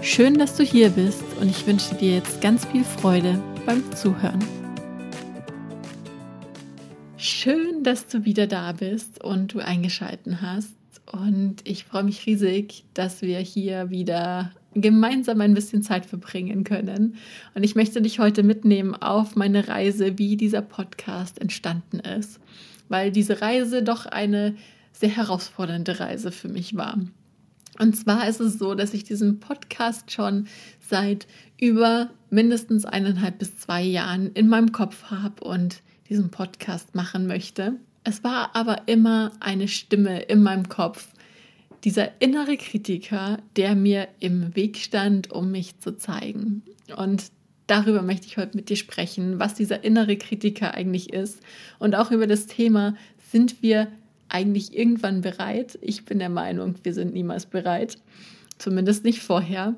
Schön, dass du hier bist und ich wünsche dir jetzt ganz viel Freude beim Zuhören. Schön, dass du wieder da bist und du eingeschalten hast. Und ich freue mich riesig, dass wir hier wieder gemeinsam ein bisschen Zeit verbringen können. Und ich möchte dich heute mitnehmen auf meine Reise, wie dieser Podcast entstanden ist, weil diese Reise doch eine sehr herausfordernde Reise für mich war. Und zwar ist es so, dass ich diesen Podcast schon seit über mindestens eineinhalb bis zwei Jahren in meinem Kopf habe und diesen Podcast machen möchte. Es war aber immer eine Stimme in meinem Kopf, dieser innere Kritiker, der mir im Weg stand, um mich zu zeigen. Und darüber möchte ich heute mit dir sprechen, was dieser innere Kritiker eigentlich ist und auch über das Thema, sind wir eigentlich irgendwann bereit. Ich bin der Meinung, wir sind niemals bereit, zumindest nicht vorher.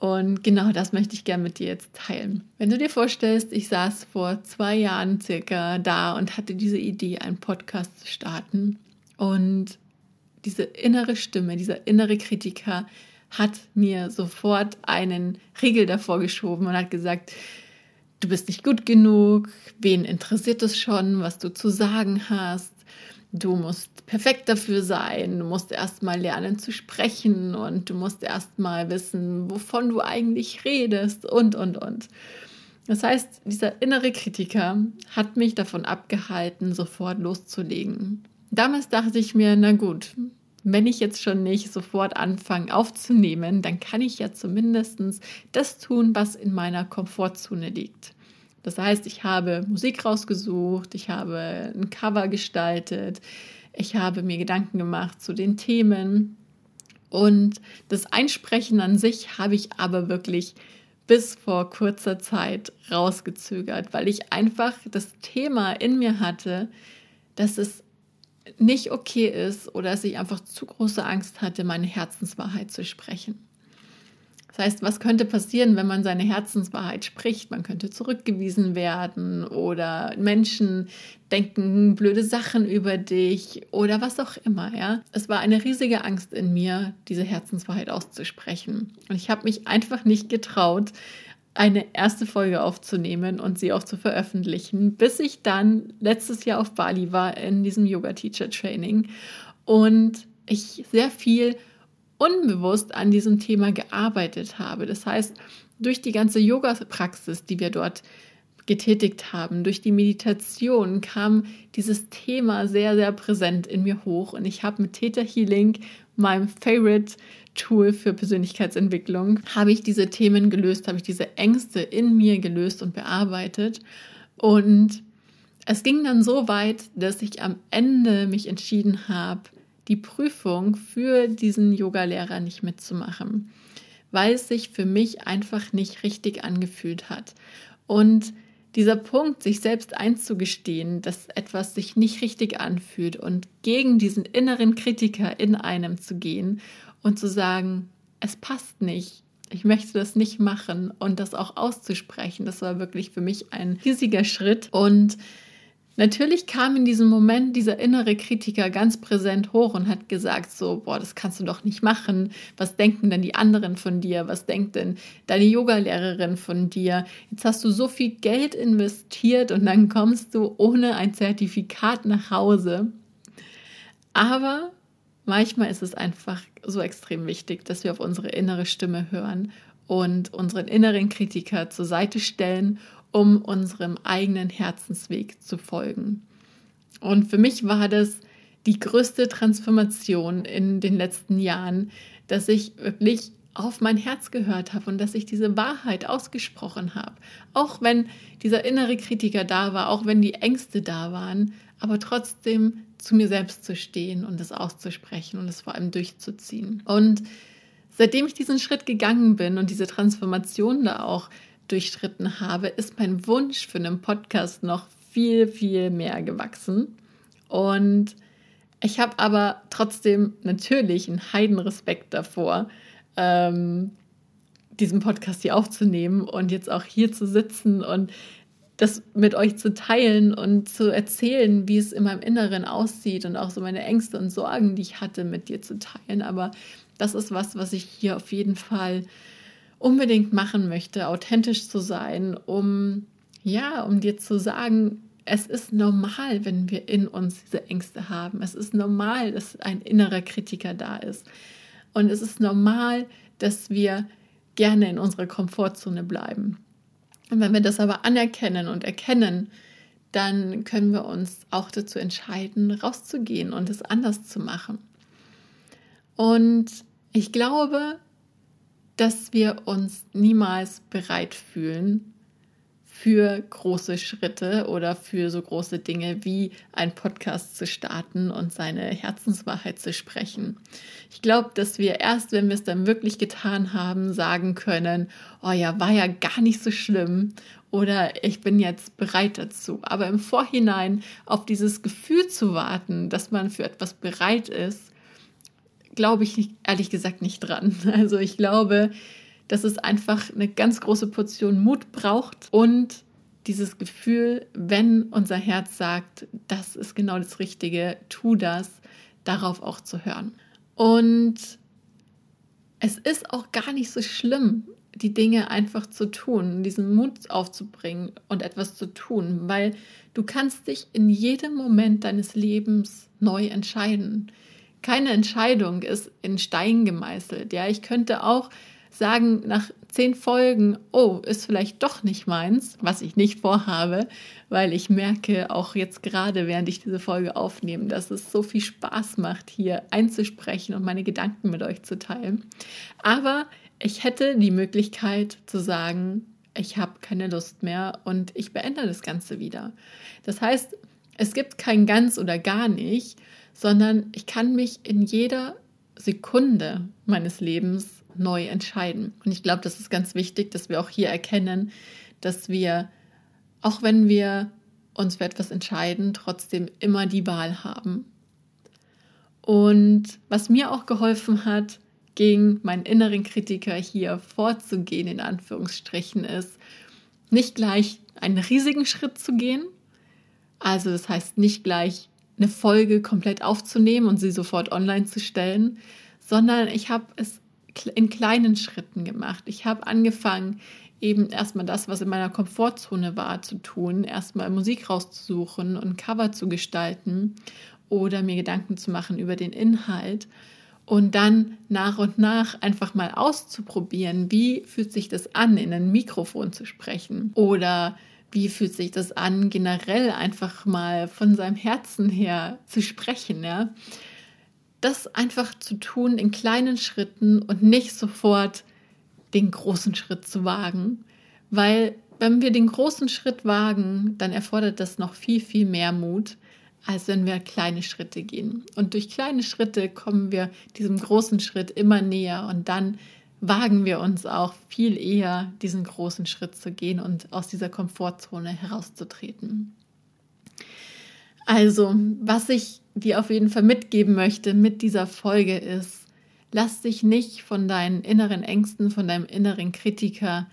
Und genau das möchte ich gerne mit dir jetzt teilen. Wenn du dir vorstellst, ich saß vor zwei Jahren circa da und hatte diese Idee, einen Podcast zu starten. Und diese innere Stimme, dieser innere Kritiker hat mir sofort einen Riegel davor geschoben und hat gesagt, du bist nicht gut genug, wen interessiert es schon, was du zu sagen hast, du musst perfekt dafür sein, du musst erst mal lernen zu sprechen und du musst erst mal wissen, wovon du eigentlich redest und, und, und. Das heißt, dieser innere Kritiker hat mich davon abgehalten, sofort loszulegen. Damals dachte ich mir, na gut, wenn ich jetzt schon nicht sofort anfange aufzunehmen, dann kann ich ja zumindest das tun, was in meiner Komfortzone liegt. Das heißt, ich habe Musik rausgesucht, ich habe ein Cover gestaltet, ich habe mir Gedanken gemacht zu den Themen und das Einsprechen an sich habe ich aber wirklich bis vor kurzer Zeit rausgezögert, weil ich einfach das Thema in mir hatte, dass es nicht okay ist oder dass ich einfach zu große Angst hatte, meine Herzenswahrheit zu sprechen. Das heißt, was könnte passieren, wenn man seine Herzenswahrheit spricht? Man könnte zurückgewiesen werden oder Menschen denken blöde Sachen über dich oder was auch immer, ja. Es war eine riesige Angst in mir, diese Herzenswahrheit auszusprechen. Und ich habe mich einfach nicht getraut, eine erste Folge aufzunehmen und sie auch zu veröffentlichen, bis ich dann letztes Jahr auf Bali war in diesem Yoga Teacher Training und ich sehr viel unbewusst an diesem Thema gearbeitet habe. Das heißt, durch die ganze Yoga-Praxis, die wir dort getätigt haben, durch die Meditation kam dieses Thema sehr, sehr präsent in mir hoch. Und ich habe mit Theta Healing, meinem Favorite Tool für Persönlichkeitsentwicklung, habe ich diese Themen gelöst, habe ich diese Ängste in mir gelöst und bearbeitet. Und es ging dann so weit, dass ich am Ende mich entschieden habe, die Prüfung für diesen Yogalehrer nicht mitzumachen, weil es sich für mich einfach nicht richtig angefühlt hat. Und dieser Punkt, sich selbst einzugestehen, dass etwas sich nicht richtig anfühlt und gegen diesen inneren Kritiker in einem zu gehen und zu sagen, es passt nicht, ich möchte das nicht machen und das auch auszusprechen, das war wirklich für mich ein riesiger Schritt und Natürlich kam in diesem Moment dieser innere Kritiker ganz präsent hoch und hat gesagt, so, boah, das kannst du doch nicht machen. Was denken denn die anderen von dir? Was denkt denn deine Yogalehrerin von dir? Jetzt hast du so viel Geld investiert und dann kommst du ohne ein Zertifikat nach Hause. Aber manchmal ist es einfach so extrem wichtig, dass wir auf unsere innere Stimme hören und unseren inneren Kritiker zur Seite stellen um unserem eigenen Herzensweg zu folgen. Und für mich war das die größte Transformation in den letzten Jahren, dass ich wirklich auf mein Herz gehört habe und dass ich diese Wahrheit ausgesprochen habe. Auch wenn dieser innere Kritiker da war, auch wenn die Ängste da waren, aber trotzdem zu mir selbst zu stehen und es auszusprechen und es vor allem durchzuziehen. Und seitdem ich diesen Schritt gegangen bin und diese Transformation da auch durchschritten habe, ist mein Wunsch für einen Podcast noch viel, viel mehr gewachsen. Und ich habe aber trotzdem natürlich einen Heidenrespekt davor, ähm, diesen Podcast hier aufzunehmen und jetzt auch hier zu sitzen und das mit euch zu teilen und zu erzählen, wie es in meinem Inneren aussieht und auch so meine Ängste und Sorgen, die ich hatte, mit dir zu teilen. Aber das ist was, was ich hier auf jeden Fall unbedingt machen möchte, authentisch zu sein, um ja, um dir zu sagen, es ist normal, wenn wir in uns diese Ängste haben. Es ist normal, dass ein innerer Kritiker da ist. Und es ist normal, dass wir gerne in unserer Komfortzone bleiben. Und wenn wir das aber anerkennen und erkennen, dann können wir uns auch dazu entscheiden, rauszugehen und es anders zu machen. Und ich glaube, dass wir uns niemals bereit fühlen, für große Schritte oder für so große Dinge wie ein Podcast zu starten und seine Herzenswahrheit zu sprechen. Ich glaube, dass wir erst, wenn wir es dann wirklich getan haben, sagen können, oh ja, war ja gar nicht so schlimm oder ich bin jetzt bereit dazu. Aber im Vorhinein auf dieses Gefühl zu warten, dass man für etwas bereit ist, glaube ich ehrlich gesagt nicht dran. Also ich glaube, dass es einfach eine ganz große Portion Mut braucht und dieses Gefühl, wenn unser Herz sagt, das ist genau das Richtige, tu das, darauf auch zu hören. Und es ist auch gar nicht so schlimm, die Dinge einfach zu tun, diesen Mut aufzubringen und etwas zu tun, weil du kannst dich in jedem Moment deines Lebens neu entscheiden. Keine Entscheidung ist in Stein gemeißelt. Ja, ich könnte auch sagen nach zehn Folgen, oh, ist vielleicht doch nicht meins, was ich nicht vorhabe, weil ich merke auch jetzt gerade, während ich diese Folge aufnehme, dass es so viel Spaß macht, hier einzusprechen und meine Gedanken mit euch zu teilen. Aber ich hätte die Möglichkeit zu sagen, ich habe keine Lust mehr und ich beende das Ganze wieder. Das heißt, es gibt kein ganz oder gar nicht, sondern ich kann mich in jeder Sekunde meines Lebens neu entscheiden. Und ich glaube, das ist ganz wichtig, dass wir auch hier erkennen, dass wir, auch wenn wir uns für etwas entscheiden, trotzdem immer die Wahl haben. Und was mir auch geholfen hat, gegen meinen inneren Kritiker hier vorzugehen, in Anführungsstrichen, ist, nicht gleich einen riesigen Schritt zu gehen. Also das heißt nicht gleich eine Folge komplett aufzunehmen und sie sofort online zu stellen, sondern ich habe es in kleinen Schritten gemacht. Ich habe angefangen, eben erstmal das, was in meiner Komfortzone war, zu tun, erstmal Musik rauszusuchen und Cover zu gestalten oder mir Gedanken zu machen über den Inhalt und dann nach und nach einfach mal auszuprobieren, wie fühlt sich das an, in ein Mikrofon zu sprechen oder wie fühlt sich das an, generell einfach mal von seinem Herzen her zu sprechen, ja das einfach zu tun in kleinen Schritten und nicht sofort den großen Schritt zu wagen. Weil wenn wir den großen Schritt wagen, dann erfordert das noch viel, viel mehr Mut, als wenn wir kleine Schritte gehen. Und durch kleine Schritte kommen wir diesem großen Schritt immer näher und dann wagen wir uns auch viel eher, diesen großen Schritt zu gehen und aus dieser Komfortzone herauszutreten. Also, was ich dir auf jeden Fall mitgeben möchte mit dieser Folge ist, lass dich nicht von deinen inneren Ängsten, von deinem inneren Kritiker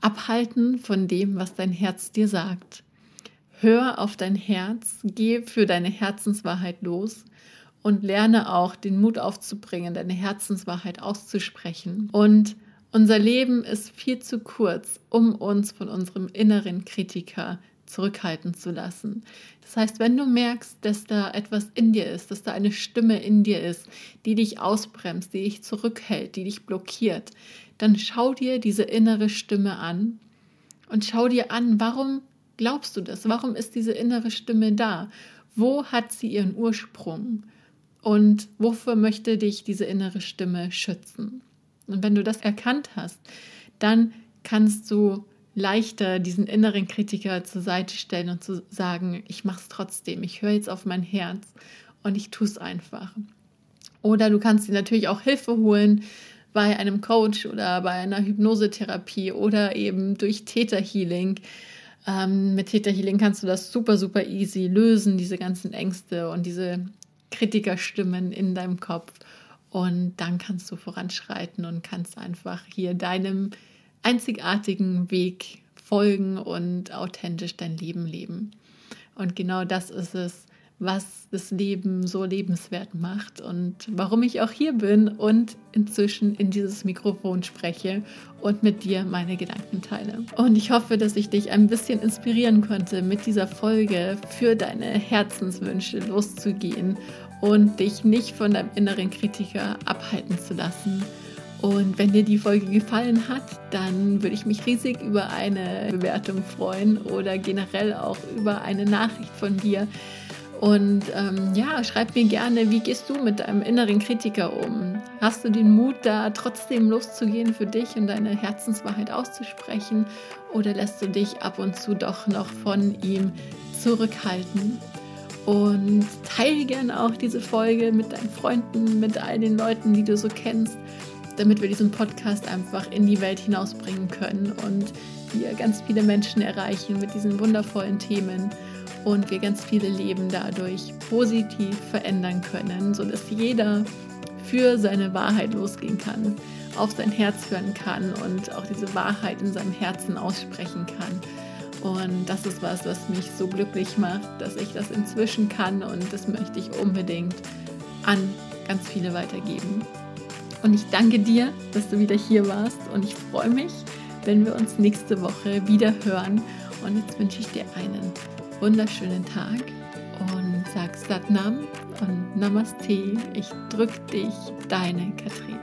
abhalten von dem, was dein Herz dir sagt. Hör auf dein Herz, geh für deine Herzenswahrheit los und lerne auch den Mut aufzubringen, deine Herzenswahrheit auszusprechen. Und unser Leben ist viel zu kurz, um uns von unserem inneren Kritiker zurückhalten zu lassen. Das heißt, wenn du merkst, dass da etwas in dir ist, dass da eine Stimme in dir ist, die dich ausbremst, die dich zurückhält, die dich blockiert, dann schau dir diese innere Stimme an und schau dir an, warum glaubst du das? Warum ist diese innere Stimme da? Wo hat sie ihren Ursprung? Und wofür möchte dich diese innere Stimme schützen? Und wenn du das erkannt hast, dann kannst du leichter, diesen inneren Kritiker zur Seite stellen und zu sagen, ich mache es trotzdem, ich höre jetzt auf mein Herz und ich tue es einfach. Oder du kannst dir natürlich auch Hilfe holen, bei einem Coach oder bei einer Hypnosetherapie oder eben durch Theta Healing. Ähm, mit Theta Healing kannst du das super, super easy lösen, diese ganzen Ängste und diese Kritikerstimmen in deinem Kopf. Und dann kannst du voranschreiten und kannst einfach hier deinem einzigartigen Weg folgen und authentisch dein Leben leben. Und genau das ist es, was das Leben so lebenswert macht und warum ich auch hier bin und inzwischen in dieses Mikrofon spreche und mit dir meine Gedanken teile. Und ich hoffe, dass ich dich ein bisschen inspirieren konnte, mit dieser Folge für deine Herzenswünsche loszugehen und dich nicht von deinem inneren Kritiker abhalten zu lassen. Und wenn dir die Folge gefallen hat, dann würde ich mich riesig über eine Bewertung freuen oder generell auch über eine Nachricht von dir. Und ähm, ja, schreib mir gerne, wie gehst du mit deinem inneren Kritiker um? Hast du den Mut, da trotzdem loszugehen für dich und deine Herzenswahrheit auszusprechen? Oder lässt du dich ab und zu doch noch von ihm zurückhalten? Und teile gerne auch diese Folge mit deinen Freunden, mit all den Leuten, die du so kennst, damit wir diesen Podcast einfach in die Welt hinausbringen können und wir ganz viele Menschen erreichen mit diesen wundervollen Themen und wir ganz viele Leben dadurch positiv verändern können, sodass jeder für seine Wahrheit losgehen kann, auf sein Herz hören kann und auch diese Wahrheit in seinem Herzen aussprechen kann. Und das ist was, was mich so glücklich macht, dass ich das inzwischen kann und das möchte ich unbedingt an ganz viele weitergeben. Und ich danke dir, dass du wieder hier warst und ich freue mich, wenn wir uns nächste Woche wieder hören. Und jetzt wünsche ich dir einen wunderschönen Tag und sag Satnam und Namaste. Ich drück dich, deine Katrin.